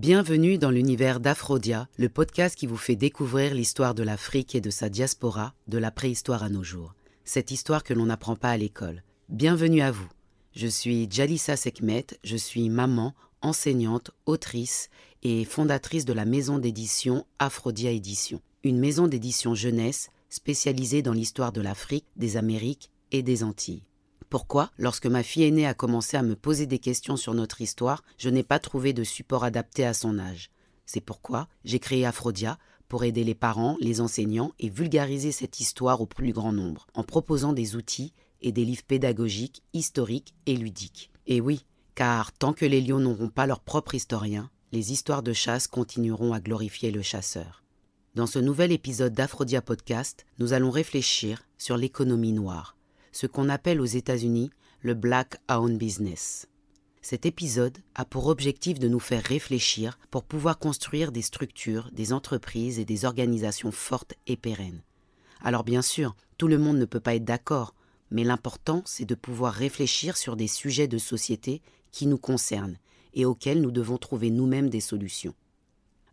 Bienvenue dans l'univers d'Aphrodia, le podcast qui vous fait découvrir l'histoire de l'Afrique et de sa diaspora, de la préhistoire à nos jours. Cette histoire que l'on n'apprend pas à l'école. Bienvenue à vous. Je suis Jalissa Sekmet, je suis maman, enseignante, autrice et fondatrice de la maison d'édition Aphrodia Édition, une maison d'édition jeunesse spécialisée dans l'histoire de l'Afrique, des Amériques et des Antilles. Pourquoi, lorsque ma fille aînée a commencé à me poser des questions sur notre histoire, je n'ai pas trouvé de support adapté à son âge? C'est pourquoi j'ai créé Aphrodia pour aider les parents, les enseignants et vulgariser cette histoire au plus grand nombre, en proposant des outils et des livres pédagogiques, historiques et ludiques. Et oui, car tant que les lions n'auront pas leur propre historien, les histoires de chasse continueront à glorifier le chasseur. Dans ce nouvel épisode d'Aphrodia Podcast, nous allons réfléchir sur l'économie noire, ce qu'on appelle aux États-Unis le Black Owned Business. Cet épisode a pour objectif de nous faire réfléchir pour pouvoir construire des structures, des entreprises et des organisations fortes et pérennes. Alors bien sûr, tout le monde ne peut pas être d'accord, mais l'important c'est de pouvoir réfléchir sur des sujets de société qui nous concernent et auxquels nous devons trouver nous-mêmes des solutions.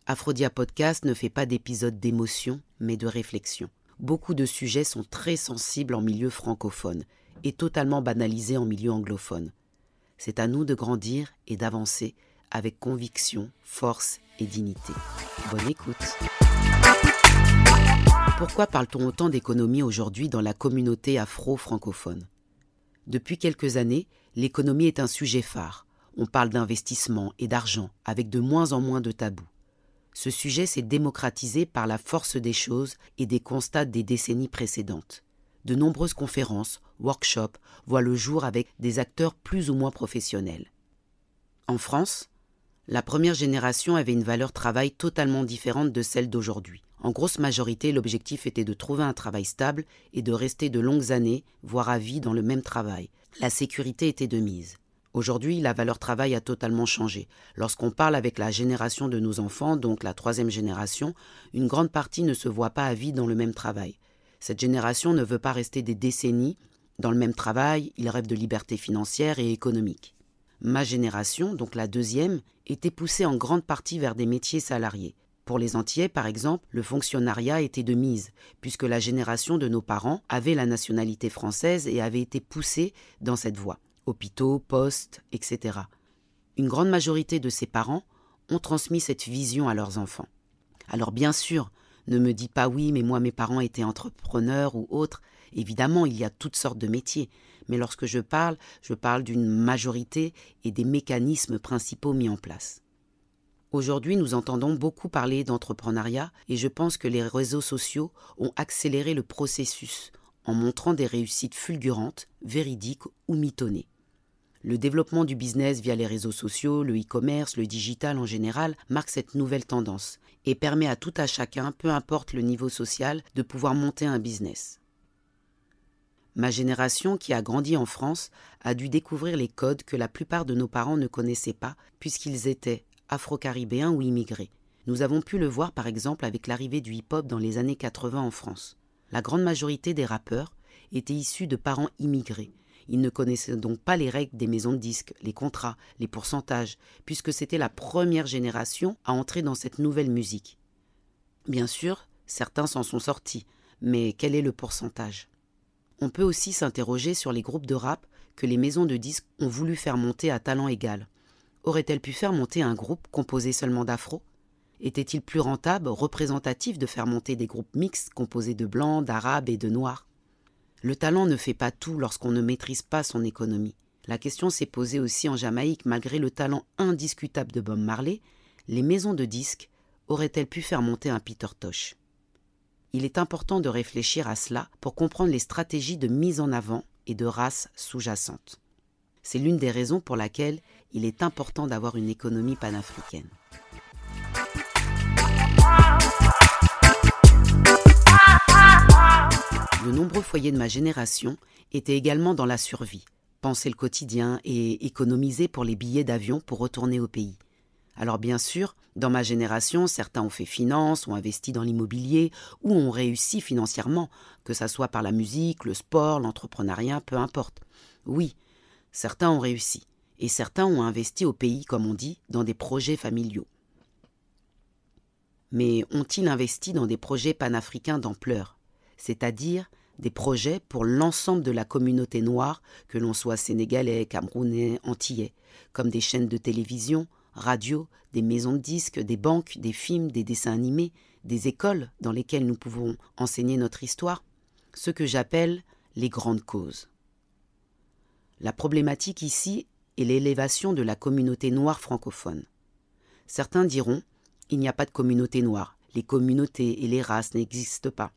Aphrodia Podcast ne fait pas d'épisodes d'émotion, mais de réflexion beaucoup de sujets sont très sensibles en milieu francophone et totalement banalisés en milieu anglophone. C'est à nous de grandir et d'avancer avec conviction, force et dignité. Bonne écoute. Pourquoi parle-t-on autant d'économie aujourd'hui dans la communauté afro-francophone? Depuis quelques années, l'économie est un sujet phare. On parle d'investissement et d'argent avec de moins en moins de tabous ce sujet s'est démocratisé par la force des choses et des constats des décennies précédentes. De nombreuses conférences, workshops voient le jour avec des acteurs plus ou moins professionnels. En France, la première génération avait une valeur travail totalement différente de celle d'aujourd'hui. En grosse majorité, l'objectif était de trouver un travail stable et de rester de longues années, voire à vie, dans le même travail. La sécurité était de mise. Aujourd'hui, la valeur travail a totalement changé. Lorsqu'on parle avec la génération de nos enfants, donc la troisième génération, une grande partie ne se voit pas à vie dans le même travail. Cette génération ne veut pas rester des décennies dans le même travail, ils rêvent de liberté financière et économique. Ma génération, donc la deuxième, était poussée en grande partie vers des métiers salariés. Pour les Antillais, par exemple, le fonctionnariat était de mise, puisque la génération de nos parents avait la nationalité française et avait été poussée dans cette voie hôpitaux, postes, etc. Une grande majorité de ses parents ont transmis cette vision à leurs enfants. Alors bien sûr, ne me dis pas oui, mais moi mes parents étaient entrepreneurs ou autres. Évidemment, il y a toutes sortes de métiers, mais lorsque je parle, je parle d'une majorité et des mécanismes principaux mis en place. Aujourd'hui, nous entendons beaucoup parler d'entrepreneuriat et je pense que les réseaux sociaux ont accéléré le processus en montrant des réussites fulgurantes, véridiques ou mitonnées. Le développement du business via les réseaux sociaux, le e-commerce, le digital en général marque cette nouvelle tendance et permet à tout à chacun, peu importe le niveau social, de pouvoir monter un business. Ma génération, qui a grandi en France, a dû découvrir les codes que la plupart de nos parents ne connaissaient pas, puisqu'ils étaient afro-caribéens ou immigrés. Nous avons pu le voir par exemple avec l'arrivée du hip-hop dans les années 80 en France. La grande majorité des rappeurs étaient issus de parents immigrés, ils ne connaissaient donc pas les règles des maisons de disques, les contrats, les pourcentages, puisque c'était la première génération à entrer dans cette nouvelle musique. Bien sûr, certains s'en sont sortis, mais quel est le pourcentage? On peut aussi s'interroger sur les groupes de rap que les maisons de disques ont voulu faire monter à talent égal. Auraient-elles pu faire monter un groupe composé seulement d'afro? Était-il plus rentable, représentatif de faire monter des groupes mixtes composés de blancs, d'arabes et de noirs? Le talent ne fait pas tout lorsqu'on ne maîtrise pas son économie. La question s'est posée aussi en Jamaïque, malgré le talent indiscutable de Bob Marley, les maisons de disques auraient-elles pu faire monter un Peter Tosh? Il est important de réfléchir à cela pour comprendre les stratégies de mise en avant et de race sous-jacentes. C'est l'une des raisons pour laquelle il est important d'avoir une économie panafricaine. De nombreux foyers de ma génération étaient également dans la survie, penser le quotidien et économiser pour les billets d'avion pour retourner au pays. Alors bien sûr, dans ma génération, certains ont fait finance, ont investi dans l'immobilier ou ont réussi financièrement, que ce soit par la musique, le sport, l'entrepreneuriat, peu importe. Oui, certains ont réussi, et certains ont investi au pays, comme on dit, dans des projets familiaux. Mais ont-ils investi dans des projets panafricains d'ampleur, c'est-à-dire des projets pour l'ensemble de la communauté noire, que l'on soit sénégalais, camerounais, antillais, comme des chaînes de télévision, radio, des maisons de disques, des banques, des films, des dessins animés, des écoles dans lesquelles nous pouvons enseigner notre histoire, ce que j'appelle les grandes causes. La problématique ici est l'élévation de la communauté noire francophone. Certains diront il n'y a pas de communauté noire, les communautés et les races n'existent pas.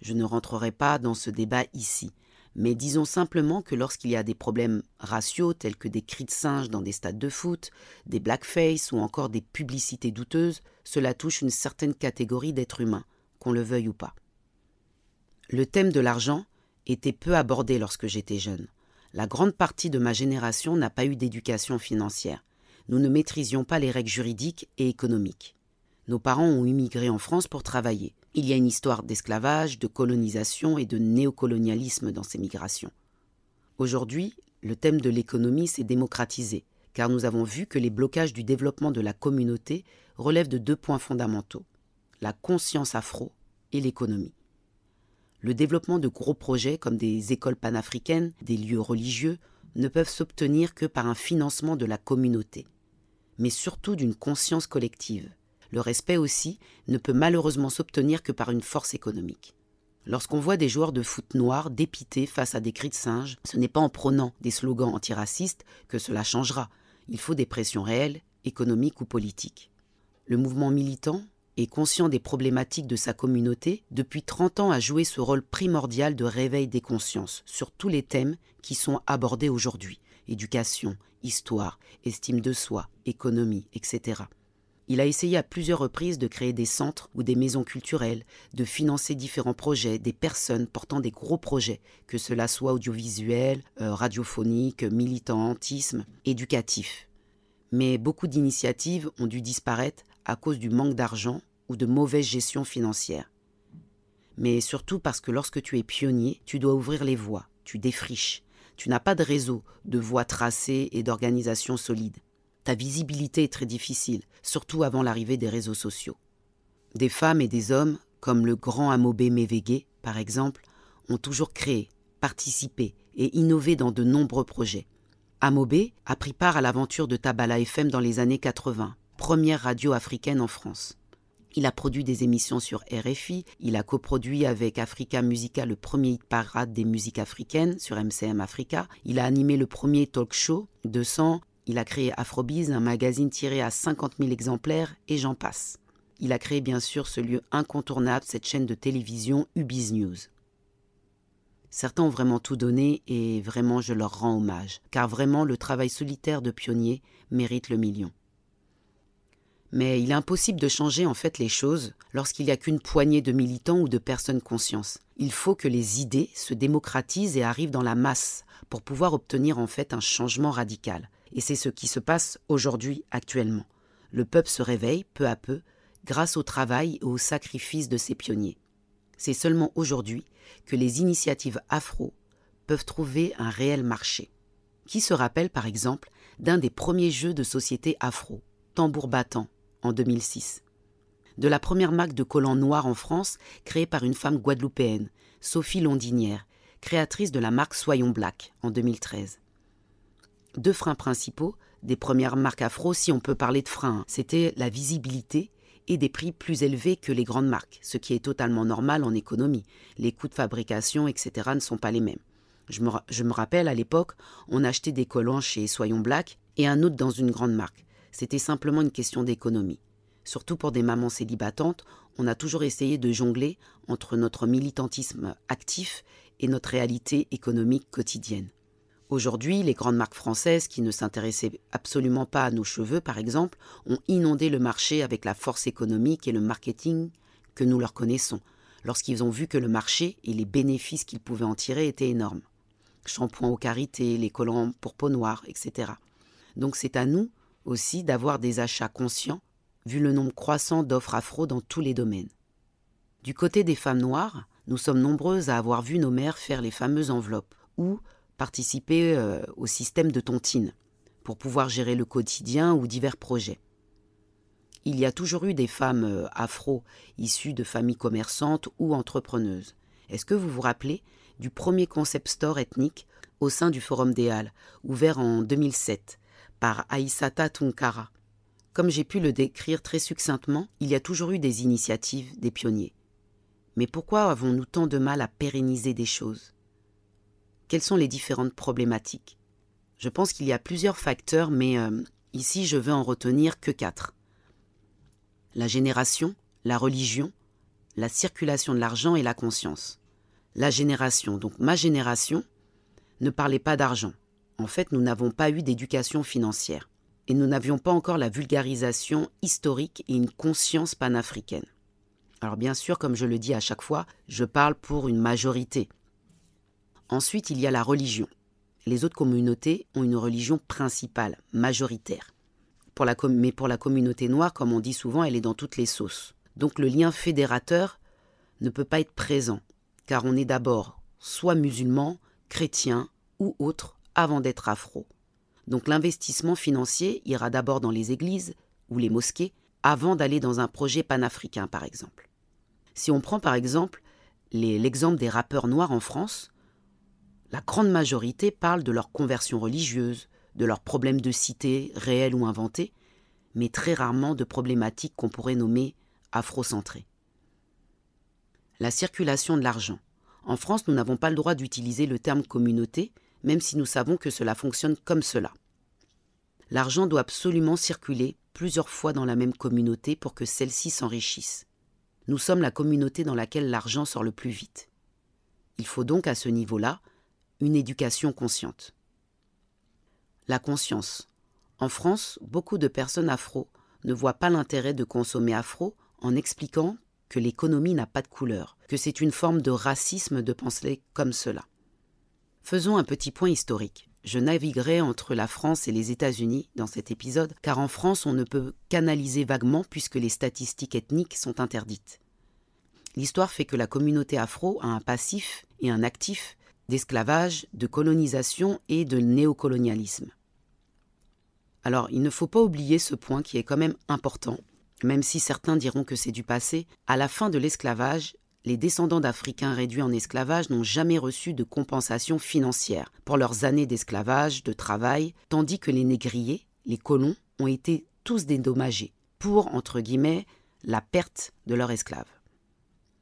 Je ne rentrerai pas dans ce débat ici, mais disons simplement que lorsqu'il y a des problèmes raciaux tels que des cris de singe dans des stades de foot, des blackface ou encore des publicités douteuses, cela touche une certaine catégorie d'êtres humains, qu'on le veuille ou pas. Le thème de l'argent était peu abordé lorsque j'étais jeune. La grande partie de ma génération n'a pas eu d'éducation financière. Nous ne maîtrisions pas les règles juridiques et économiques. Nos parents ont immigré en France pour travailler. Il y a une histoire d'esclavage, de colonisation et de néocolonialisme dans ces migrations. Aujourd'hui, le thème de l'économie s'est démocratisé, car nous avons vu que les blocages du développement de la communauté relèvent de deux points fondamentaux, la conscience afro et l'économie. Le développement de gros projets comme des écoles panafricaines, des lieux religieux, ne peuvent s'obtenir que par un financement de la communauté, mais surtout d'une conscience collective. Le respect aussi ne peut malheureusement s'obtenir que par une force économique. Lorsqu'on voit des joueurs de foot noirs dépités face à des cris de singes, ce n'est pas en prônant des slogans antiracistes que cela changera. Il faut des pressions réelles, économiques ou politiques. Le mouvement militant et conscient des problématiques de sa communauté, depuis 30 ans a joué ce rôle primordial de réveil des consciences sur tous les thèmes qui sont abordés aujourd'hui éducation, histoire, estime de soi, économie, etc. Il a essayé à plusieurs reprises de créer des centres ou des maisons culturelles, de financer différents projets, des personnes portant des gros projets, que cela soit audiovisuel, euh, radiophonique, militantisme, éducatif. Mais beaucoup d'initiatives ont dû disparaître à cause du manque d'argent ou de mauvaise gestion financière. Mais surtout parce que lorsque tu es pionnier, tu dois ouvrir les voies, tu défriches. Tu n'as pas de réseau, de voies tracées et d'organisation solide ta visibilité est très difficile, surtout avant l'arrivée des réseaux sociaux. Des femmes et des hommes, comme le grand Amobé Mévégué, par exemple, ont toujours créé, participé et innové dans de nombreux projets. Amobé a pris part à l'aventure de Tabala FM dans les années 80, première radio africaine en France. Il a produit des émissions sur RFI, il a coproduit avec Africa Musica le premier hit parade des musiques africaines sur MCM Africa, il a animé le premier talk show 200 il a créé Afrobiz, un magazine tiré à 50 000 exemplaires, et j'en passe. Il a créé bien sûr ce lieu incontournable, cette chaîne de télévision Ubiz News. Certains ont vraiment tout donné et vraiment je leur rends hommage, car vraiment le travail solitaire de pionnier mérite le million. Mais il est impossible de changer en fait les choses lorsqu'il n'y a qu'une poignée de militants ou de personnes conscientes. Il faut que les idées se démocratisent et arrivent dans la masse pour pouvoir obtenir en fait un changement radical. Et c'est ce qui se passe aujourd'hui actuellement. Le peuple se réveille peu à peu grâce au travail et au sacrifice de ses pionniers. C'est seulement aujourd'hui que les initiatives afro peuvent trouver un réel marché. Qui se rappelle par exemple d'un des premiers jeux de société afro, Tambour battant, en 2006 De la première marque de collants noirs en France créée par une femme guadeloupéenne, Sophie Londinière, créatrice de la marque Soyons Black en 2013 deux freins principaux des premières marques afro, si on peut parler de freins. C'était la visibilité et des prix plus élevés que les grandes marques, ce qui est totalement normal en économie. Les coûts de fabrication, etc. ne sont pas les mêmes. Je me, rappelle, à l'époque, on achetait des collants chez Soyons Black et un autre dans une grande marque. C'était simplement une question d'économie. Surtout pour des mamans célibatantes, on a toujours essayé de jongler entre notre militantisme actif et notre réalité économique quotidienne. Aujourd'hui, les grandes marques françaises qui ne s'intéressaient absolument pas à nos cheveux, par exemple, ont inondé le marché avec la force économique et le marketing que nous leur connaissons, lorsqu'ils ont vu que le marché et les bénéfices qu'ils pouvaient en tirer étaient énormes. Shampoing aux carités, les collants pour peau noire, etc. Donc c'est à nous aussi d'avoir des achats conscients, vu le nombre croissant d'offres afro dans tous les domaines. Du côté des femmes noires, nous sommes nombreuses à avoir vu nos mères faire les fameuses enveloppes, ou participer euh, au système de tontine pour pouvoir gérer le quotidien ou divers projets. il y a toujours eu des femmes euh, afro issues de familles commerçantes ou entrepreneuses. Est-ce que vous vous rappelez du premier concept store ethnique au sein du Forum des Halles, ouvert en 2007 par Aïsata Tunkara Comme j'ai pu le décrire très succinctement, il y a toujours eu des initiatives, des pionniers. Mais pourquoi avons-nous tant de mal à pérenniser des choses? Quelles sont les différentes problématiques? Je pense qu'il y a plusieurs facteurs, mais euh, ici je veux en retenir que quatre. La génération, la religion, la circulation de l'argent et la conscience. La génération, donc ma génération, ne parlait pas d'argent. En fait, nous n'avons pas eu d'éducation financière. Et nous n'avions pas encore la vulgarisation historique et une conscience panafricaine. Alors bien sûr, comme je le dis à chaque fois, je parle pour une majorité. Ensuite, il y a la religion. Les autres communautés ont une religion principale, majoritaire. Mais pour la communauté noire, comme on dit souvent, elle est dans toutes les sauces. Donc le lien fédérateur ne peut pas être présent, car on est d'abord soit musulman, chrétien ou autre avant d'être afro. Donc l'investissement financier ira d'abord dans les églises ou les mosquées avant d'aller dans un projet panafricain, par exemple. Si on prend par exemple l'exemple des rappeurs noirs en France, la grande majorité parle de leur conversion religieuse, de leurs problèmes de cité, réels ou inventés, mais très rarement de problématiques qu'on pourrait nommer afrocentrées. La circulation de l'argent. En France, nous n'avons pas le droit d'utiliser le terme communauté, même si nous savons que cela fonctionne comme cela. L'argent doit absolument circuler plusieurs fois dans la même communauté pour que celle-ci s'enrichisse. Nous sommes la communauté dans laquelle l'argent sort le plus vite. Il faut donc à ce niveau-là une éducation consciente. La conscience. En France, beaucoup de personnes afro ne voient pas l'intérêt de consommer afro en expliquant que l'économie n'a pas de couleur, que c'est une forme de racisme de penser comme cela. Faisons un petit point historique je naviguerai entre la France et les États-Unis dans cet épisode, car en France on ne peut qu'analyser vaguement puisque les statistiques ethniques sont interdites. L'histoire fait que la communauté afro a un passif et un actif d'esclavage, de colonisation et de néocolonialisme. Alors il ne faut pas oublier ce point qui est quand même important, même si certains diront que c'est du passé, à la fin de l'esclavage, les descendants d'Africains réduits en esclavage n'ont jamais reçu de compensation financière pour leurs années d'esclavage, de travail, tandis que les négriers, les colons, ont été tous dédommagés pour, entre guillemets, la perte de leurs esclaves.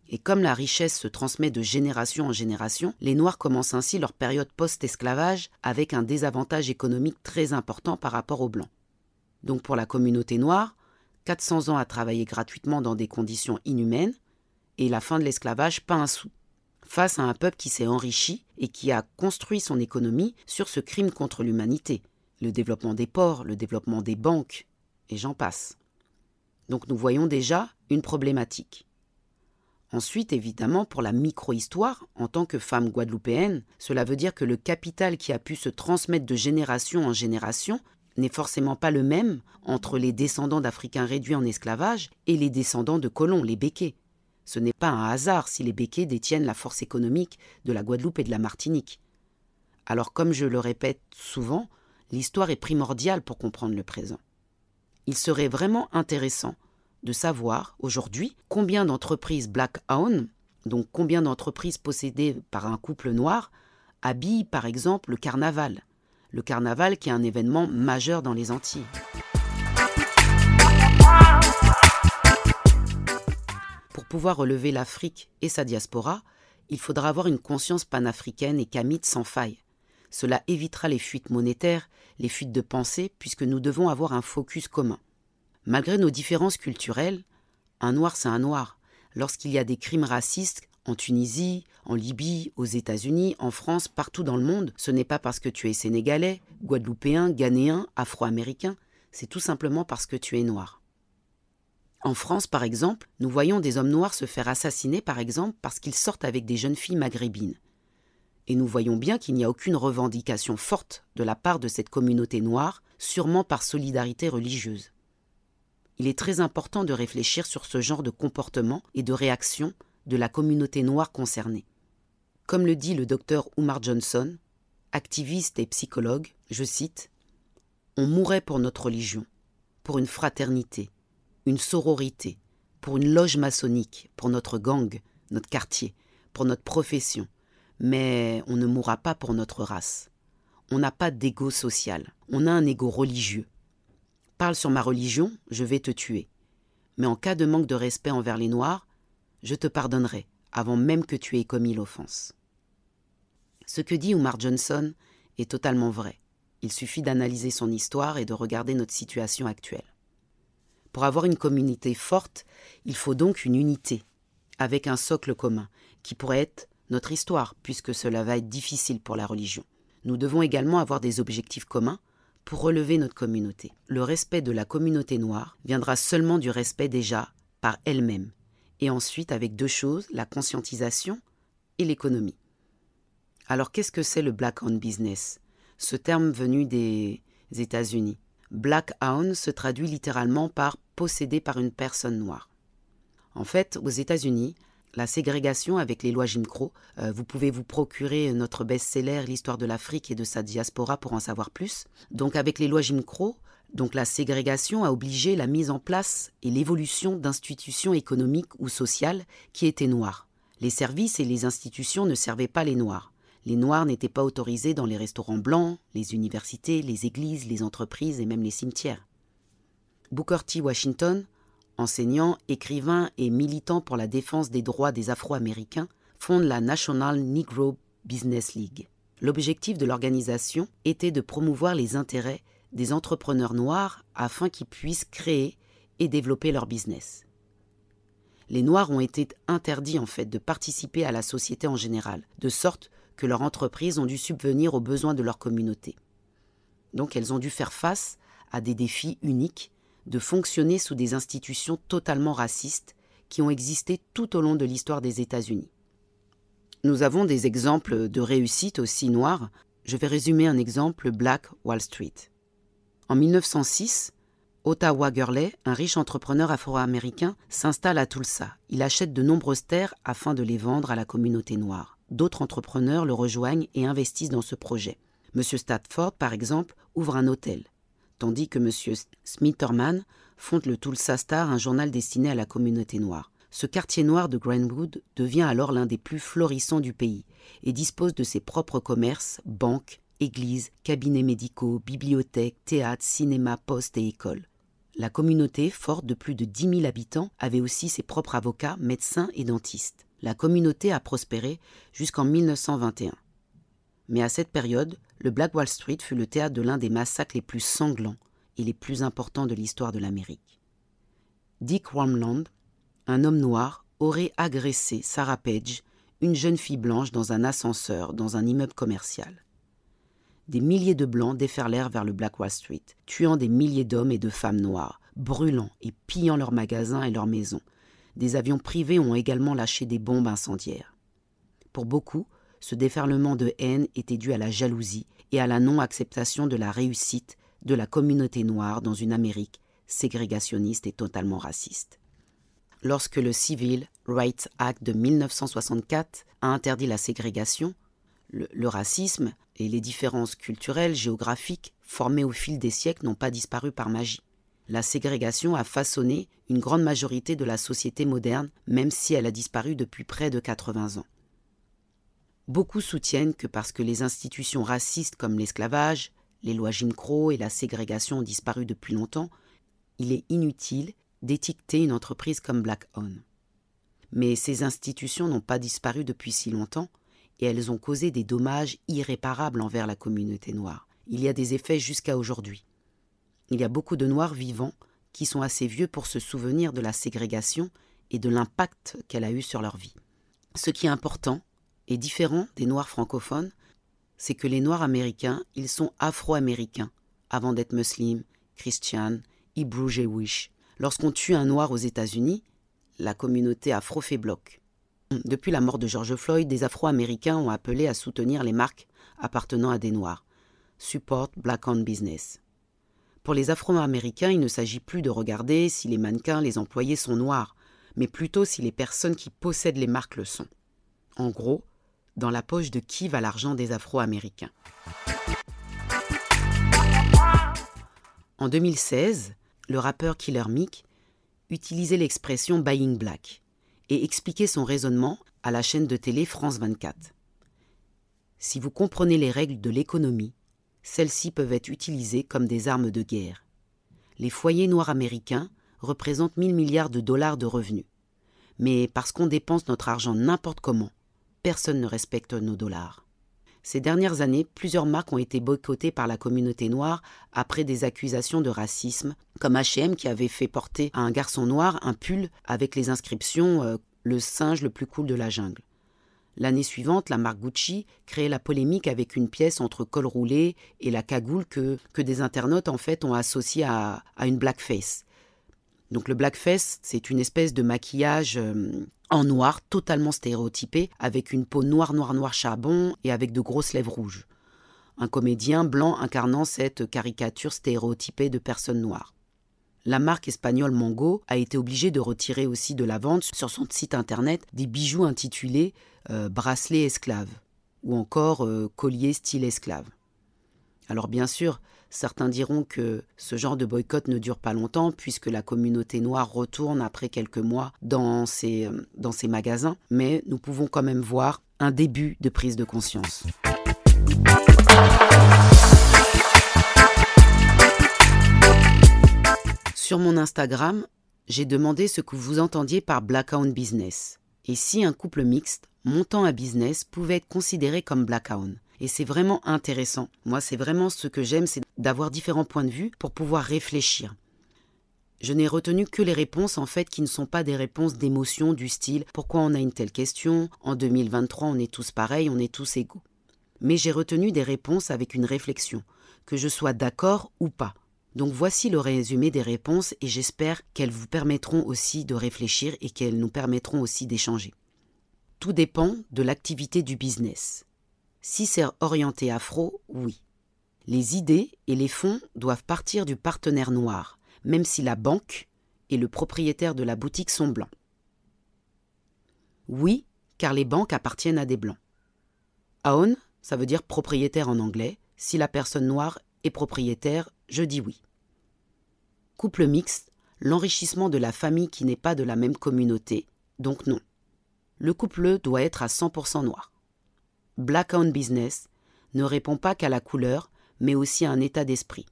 Et comme la richesse se transmet de génération en génération, les Noirs commencent ainsi leur période post-esclavage avec un désavantage économique très important par rapport aux Blancs. Donc pour la communauté noire, 400 ans à travailler gratuitement dans des conditions inhumaines, et la fin de l'esclavage pas un sou, face à un peuple qui s'est enrichi et qui a construit son économie sur ce crime contre l'humanité, le développement des ports, le développement des banques, et j'en passe. Donc nous voyons déjà une problématique. Ensuite, évidemment, pour la micro-histoire, en tant que femme guadeloupéenne, cela veut dire que le capital qui a pu se transmettre de génération en génération n'est forcément pas le même entre les descendants d'Africains réduits en esclavage et les descendants de colons, les béquets. Ce n'est pas un hasard si les béquets détiennent la force économique de la Guadeloupe et de la Martinique. Alors comme je le répète souvent, l'histoire est primordiale pour comprendre le présent. Il serait vraiment intéressant de savoir aujourd'hui combien d'entreprises black-owned, donc combien d'entreprises possédées par un couple noir, habillent par exemple le carnaval. Le carnaval qui est un événement majeur dans les Antilles. pouvoir relever l'Afrique et sa diaspora, il faudra avoir une conscience panafricaine et camite sans faille. Cela évitera les fuites monétaires, les fuites de pensée, puisque nous devons avoir un focus commun. Malgré nos différences culturelles, un noir c'est un noir. Lorsqu'il y a des crimes racistes en Tunisie, en Libye, aux États-Unis, en France, partout dans le monde, ce n'est pas parce que tu es sénégalais, guadeloupéen, ghanéen, afro-américain, c'est tout simplement parce que tu es noir. En France, par exemple, nous voyons des hommes noirs se faire assassiner, par exemple, parce qu'ils sortent avec des jeunes filles maghrébines. Et nous voyons bien qu'il n'y a aucune revendication forte de la part de cette communauté noire, sûrement par solidarité religieuse. Il est très important de réfléchir sur ce genre de comportement et de réaction de la communauté noire concernée. Comme le dit le docteur Oumar Johnson, activiste et psychologue, je cite On mourait pour notre religion, pour une fraternité, une sororité, pour une loge maçonnique, pour notre gang, notre quartier, pour notre profession, mais on ne mourra pas pour notre race. On n'a pas d'ego social, on a un ego religieux. Parle sur ma religion, je vais te tuer. Mais en cas de manque de respect envers les Noirs, je te pardonnerai, avant même que tu aies commis l'offense. Ce que dit Oumar Johnson est totalement vrai. Il suffit d'analyser son histoire et de regarder notre situation actuelle. Pour avoir une communauté forte, il faut donc une unité, avec un socle commun, qui pourrait être notre histoire, puisque cela va être difficile pour la religion. Nous devons également avoir des objectifs communs pour relever notre communauté. Le respect de la communauté noire viendra seulement du respect déjà par elle-même, et ensuite avec deux choses, la conscientisation et l'économie. Alors qu'est-ce que c'est le black owned business? Ce terme venu des États-Unis. Black owned se traduit littéralement par possédé par une personne noire. En fait, aux États-Unis, la ségrégation avec les lois Jim Crow. Euh, vous pouvez vous procurer notre best-seller L'histoire de l'Afrique et de sa diaspora pour en savoir plus. Donc avec les lois Jim Crow, donc la ségrégation a obligé la mise en place et l'évolution d'institutions économiques ou sociales qui étaient noires. Les services et les institutions ne servaient pas les noirs. Les noirs n'étaient pas autorisés dans les restaurants blancs, les universités, les églises, les entreprises et même les cimetières. Booker T. Washington enseignant, écrivain et militant pour la défense des droits des Afro-Américains, fonde la National Negro Business League. L'objectif de l'organisation était de promouvoir les intérêts des entrepreneurs noirs afin qu'ils puissent créer et développer leur business. Les Noirs ont été interdits en fait de participer à la société en général, de sorte que leurs entreprises ont dû subvenir aux besoins de leur communauté. Donc elles ont dû faire face à des défis uniques de fonctionner sous des institutions totalement racistes qui ont existé tout au long de l'histoire des États-Unis. Nous avons des exemples de réussite aussi noires. Je vais résumer un exemple Black Wall Street. En 1906, Ottawa Gurley, un riche entrepreneur afro-américain, s'installe à Tulsa. Il achète de nombreuses terres afin de les vendre à la communauté noire. D'autres entrepreneurs le rejoignent et investissent dans ce projet. M. Stafford, par exemple, ouvre un hôtel tandis que M. Smitherman fonde le Tulsa Star, un journal destiné à la communauté noire. Ce quartier noir de Greenwood devient alors l'un des plus florissants du pays et dispose de ses propres commerces, banques, églises, cabinets médicaux, bibliothèques, théâtres, cinémas, postes et écoles. La communauté, forte de plus de 10 000 habitants, avait aussi ses propres avocats, médecins et dentistes. La communauté a prospéré jusqu'en 1921. Mais à cette période, le Black Wall Street fut le théâtre de l'un des massacres les plus sanglants et les plus importants de l'histoire de l'Amérique. Dick Wormland, un homme noir, aurait agressé Sarah Page, une jeune fille blanche, dans un ascenseur dans un immeuble commercial. Des milliers de blancs déferlèrent vers le Black Wall Street, tuant des milliers d'hommes et de femmes noires, brûlant et pillant leurs magasins et leurs maisons. Des avions privés ont également lâché des bombes incendiaires. Pour beaucoup, ce déferlement de haine était dû à la jalousie et à la non-acceptation de la réussite de la communauté noire dans une Amérique ségrégationniste et totalement raciste. Lorsque le Civil Rights Act de 1964 a interdit la ségrégation, le, racisme et les différences culturelles, géographiques, formées au fil des siècles, n'ont pas disparu par magie. La ségrégation a façonné une grande majorité de la société moderne, même si elle a disparu depuis près de 80 ans. Beaucoup soutiennent que parce que les institutions racistes comme l'esclavage, les lois Jim Crow et la ségrégation ont disparu depuis longtemps, il est inutile d'étiqueter une entreprise comme Black Own. Mais ces institutions n'ont pas disparu depuis si longtemps et elles ont causé des dommages irréparables envers la communauté noire. Il y a des effets jusqu'à aujourd'hui. Il y a beaucoup de Noirs vivants qui sont assez vieux pour se souvenir de la ségrégation et de l'impact qu'elle a eu sur leur vie. Ce qui est important, est différent des Noirs francophones, c'est que les Noirs américains, ils sont afro-américains avant d'être musulmans, christians, hebrew jewish. Lorsqu'on tue un Noir aux États-Unis, la communauté afro fait bloc. Depuis la mort de George Floyd, des Afro-Américains ont appelé à soutenir les marques appartenant à des Noirs. Support Black on Business. Pour les Afro-Américains, il ne s'agit plus de regarder si les mannequins, les employés sont noirs, mais plutôt si les personnes qui possèdent les marques le sont. En gros, dans la poche de qui va l'argent des Afro-Américains. En 2016, le rappeur Killer Mick utilisait l'expression buying black et expliquait son raisonnement à la chaîne de télé France 24. Si vous comprenez les règles de l'économie, celles-ci peuvent être utilisées comme des armes de guerre. Les foyers noirs américains représentent 1000 milliards de dollars de revenus. Mais parce qu'on dépense notre argent n'importe comment, personne ne respecte nos dollars. Ces dernières années, plusieurs marques ont été boycottées par la communauté noire après des accusations de racisme, comme H&M qui avait fait porter à un garçon noir un pull avec les inscriptions euh, Le singe le plus cool de la jungle. L'année suivante, la marque Gucci créait la polémique avec une pièce entre col roulé et la cagoule que, que des internautes en fait ont associée à, à une blackface. Donc le blackface, c'est une espèce de maquillage euh, en noir, totalement stéréotypé, avec une peau noire, noire, noire charbon et avec de grosses lèvres rouges. Un comédien blanc incarnant cette caricature stéréotypée de personnes noires. La marque espagnole Mango a été obligée de retirer aussi de la vente sur son site internet des bijoux intitulés euh, bracelets esclaves ou encore euh, colliers style esclave. Alors bien sûr, Certains diront que ce genre de boycott ne dure pas longtemps puisque la communauté noire retourne après quelques mois dans ces, dans ces magasins, mais nous pouvons quand même voir un début de prise de conscience. Sur mon Instagram, j'ai demandé ce que vous entendiez par Blackout Business et si un couple mixte montant à business pouvait être considéré comme Blackout? Et c'est vraiment intéressant. Moi, c'est vraiment ce que j'aime, c'est d'avoir différents points de vue pour pouvoir réfléchir. Je n'ai retenu que les réponses en fait qui ne sont pas des réponses d'émotion du style pourquoi on a une telle question, en 2023 on est tous pareils, on est tous égaux. Mais j'ai retenu des réponses avec une réflexion, que je sois d'accord ou pas. Donc voici le résumé des réponses et j'espère qu'elles vous permettront aussi de réfléchir et qu'elles nous permettront aussi d'échanger. Tout dépend de l'activité du business. Si c'est orienté afro, oui. Les idées et les fonds doivent partir du partenaire noir, même si la banque et le propriétaire de la boutique sont blancs. Oui, car les banques appartiennent à des blancs. Aon, ça veut dire propriétaire en anglais. Si la personne noire est propriétaire, je dis oui. Couple mixte, l'enrichissement de la famille qui n'est pas de la même communauté, donc non. Le couple doit être à 100% noir. Black Owned Business ne répond pas qu'à la couleur, mais aussi à un état d'esprit.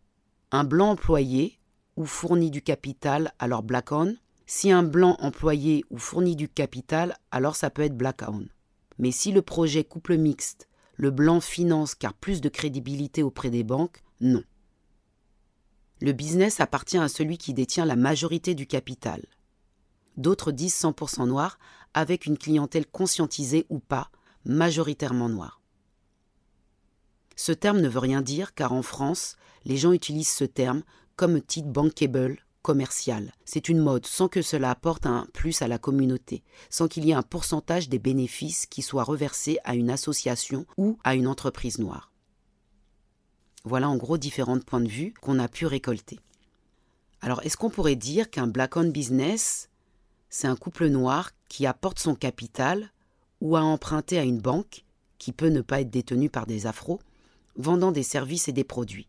Un blanc employé ou fournit du capital, alors Black Owned. Si un blanc employé ou fournit du capital, alors ça peut être Black Owned. Mais si le projet couple mixte, le blanc finance car plus de crédibilité auprès des banques, non. Le business appartient à celui qui détient la majorité du capital. D'autres disent 100% noir, avec une clientèle conscientisée ou pas, majoritairement noirs. Ce terme ne veut rien dire car en France, les gens utilisent ce terme comme titre bankable commercial. C'est une mode sans que cela apporte un plus à la communauté, sans qu'il y ait un pourcentage des bénéfices qui soit reversé à une association ou à une entreprise noire. Voilà en gros différents points de vue qu'on a pu récolter. Alors est-ce qu'on pourrait dire qu'un black-owned business, c'est un couple noir qui apporte son capital ou à emprunter à une banque, qui peut ne pas être détenue par des afros, vendant des services et des produits,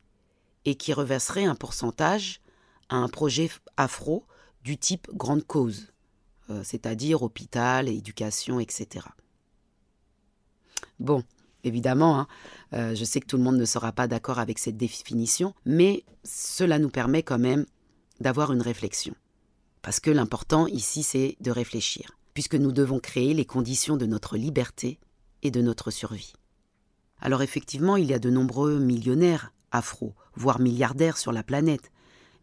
et qui reverserait un pourcentage à un projet afro du type grande cause, euh, c'est-à-dire hôpital, éducation, etc. Bon, évidemment, hein, euh, je sais que tout le monde ne sera pas d'accord avec cette définition, mais cela nous permet quand même d'avoir une réflexion. Parce que l'important ici, c'est de réfléchir puisque nous devons créer les conditions de notre liberté et de notre survie. Alors effectivement, il y a de nombreux millionnaires afro, voire milliardaires sur la planète,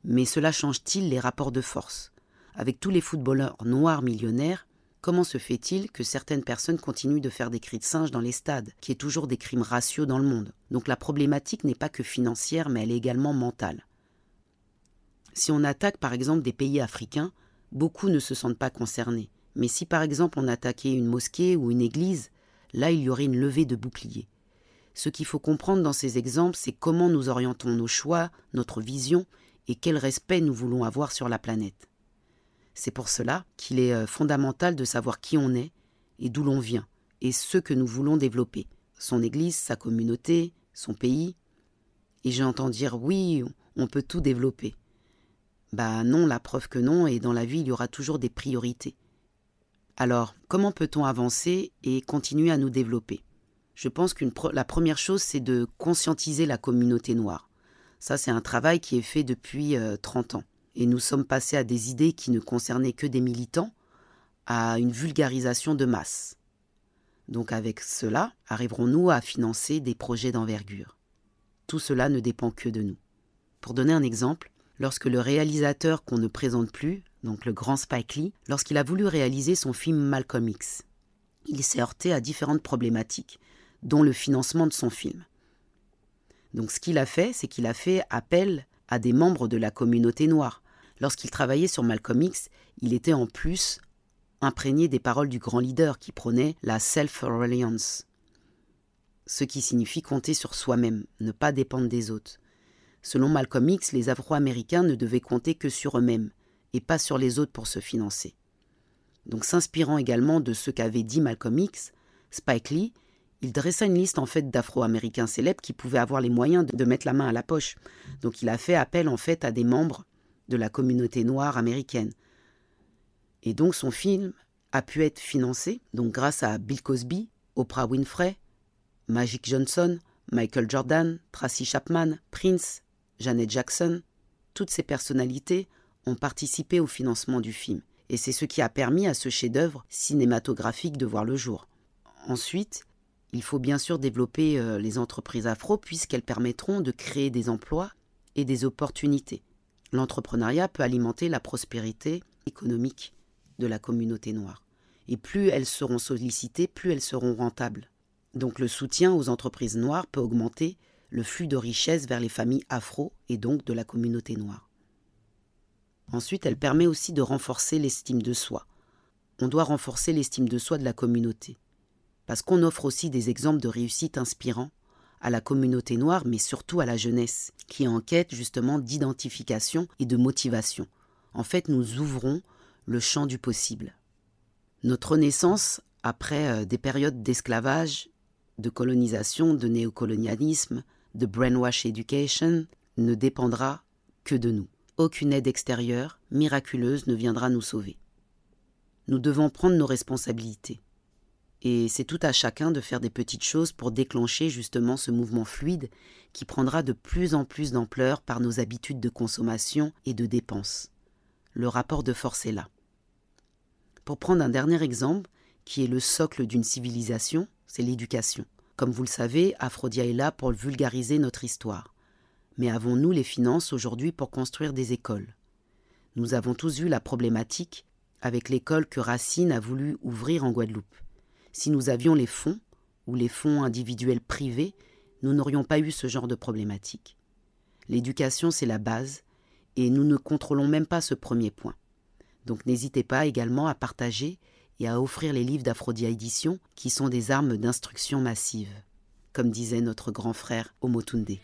mais cela change-t-il les rapports de force? Avec tous les footballeurs noirs millionnaires, comment se fait-il que certaines personnes continuent de faire des cris de singe dans les stades, qui est toujours des crimes raciaux dans le monde? Donc la problématique n'est pas que financière, mais elle est également mentale. Si on attaque par exemple des pays africains, beaucoup ne se sentent pas concernés, mais si par exemple on attaquait une mosquée ou une église, là il y aurait une levée de boucliers. Ce qu'il faut comprendre dans ces exemples, c'est comment nous orientons nos choix, notre vision, et quel respect nous voulons avoir sur la planète. C'est pour cela qu'il est euh, fondamental de savoir qui on est et d'où l'on vient, et ce que nous voulons développer. Son Église, sa communauté, son pays. Et j'entends dire oui, on peut tout développer. Bah non, la preuve que non, et dans la vie, il y aura toujours des priorités. Alors, comment peut-on avancer et continuer à nous développer? Je pense que la première chose, c'est de conscientiser la communauté noire. Ça, c'est un travail qui est fait depuis 30 euh, ans. Et nous sommes passés à des idées qui ne concernaient que des militants, à une vulgarisation de masse. Donc avec cela, arriverons-nous à financer des projets d'envergure? Tout cela ne dépend que de nous. Pour donner un exemple, lorsque le réalisateur qu'on ne présente plus, donc le grand Spike Lee, lorsqu'il a voulu réaliser son film Malcolm X, il s'est heurté à différentes problématiques, dont le financement de son film. Donc ce qu'il a fait, c'est qu'il a fait appel à des membres de la communauté noire. Lorsqu'il travaillait sur Malcolm X, il était en plus imprégné des paroles du grand leader qui prônait la self-reliance, ce qui signifie compter sur soi-même, ne pas dépendre des autres. Selon Malcolm X, les Afro-Américains ne devaient compter que sur eux-mêmes et pas sur les autres pour se financer. Donc s'inspirant également de ce qu'avait dit Malcolm X, Spike Lee, il dressa une liste en fait d'Afro-Américains célèbres qui pouvaient avoir les moyens de, mettre la main à la poche. Donc il a fait appel en fait à des membres de la communauté noire américaine. Et donc son film a pu être financé donc grâce à Bill Cosby, Oprah Winfrey, Magic Johnson, Michael Jordan, Tracy Chapman, Prince, Janet Jackson. Toutes ces personnalités ont participé au financement du film. Et c'est ce qui a permis à ce chef-d'œuvre cinématographique de voir le jour. Ensuite, il faut bien sûr développer euh, les entreprises afro puisqu'elles permettront de créer des emplois et des opportunités. L'entrepreneuriat peut alimenter la prospérité économique de la communauté noire. Et plus elles seront sollicitées, plus elles seront rentables. Donc le soutien aux entreprises noires peut augmenter le flux de richesses vers les familles afro et donc de la communauté noire. Ensuite, elle permet aussi de renforcer l'estime de soi. On doit renforcer l'estime de soi de la communauté parce qu'on offre aussi des exemples de réussite inspirants à la communauté noire, mais surtout à la jeunesse, qui est en quête justement d'identification et de motivation. En fait, nous ouvrons le champ du possible. Notre renaissance, après euh, des périodes d'esclavage, de colonisation, de néocolonialisme, de brainwash education, ne dépendra que de nous. Aucune aide extérieure, miraculeuse, ne viendra nous sauver. Nous devons prendre nos responsabilités. Et c'est tout à chacun de faire des petites choses pour déclencher justement ce mouvement fluide qui prendra de plus en plus d'ampleur par nos habitudes de consommation et de dépenses. Le rapport de force est là. Pour prendre un dernier exemple, qui est le socle d'une civilisation, c'est l'éducation. Comme vous le savez, Aphrodia est là pour vulgariser notre histoire. Mais avons-nous les finances aujourd'hui pour construire des écoles? Nous avons tous vu la problématique avec l'école que Racine a voulu ouvrir en Guadeloupe. Si nous avions les fonds, ou les fonds individuels privés, nous n'aurions pas eu ce genre de problématique. L'éducation, c'est la base, et nous ne contrôlons même pas ce premier point. Donc n'hésitez pas également à partager et à offrir les livres d'Aphrodia Édition, qui sont des armes d'instruction massive, comme disait notre grand frère Omotunde.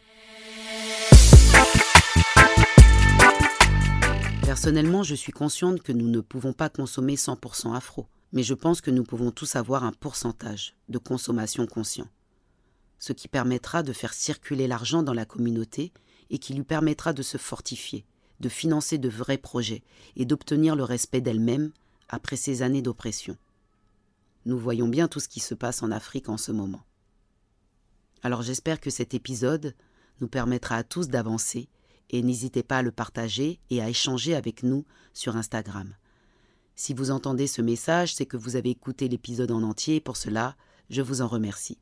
Personnellement, je suis consciente que nous ne pouvons pas consommer 100% afro mais je pense que nous pouvons tous avoir un pourcentage de consommation conscient, ce qui permettra de faire circuler l'argent dans la communauté et qui lui permettra de se fortifier, de financer de vrais projets et d'obtenir le respect d'elle-même après ces années d'oppression. Nous voyons bien tout ce qui se passe en Afrique en ce moment. Alors j'espère que cet épisode nous permettra à tous d'avancer et n'hésitez pas à le partager et à échanger avec nous sur Instagram. Si vous entendez ce message, c'est que vous avez écouté l'épisode en entier pour cela, je vous en remercie.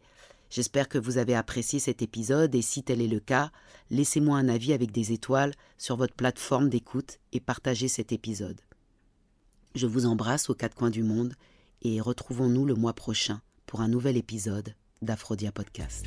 J'espère que vous avez apprécié cet épisode et si tel est le cas, laissez-moi un avis avec des étoiles sur votre plateforme d'écoute et partagez cet épisode. Je vous embrasse aux quatre coins du monde et retrouvons-nous le mois prochain pour un nouvel épisode d'Aphrodia Podcast.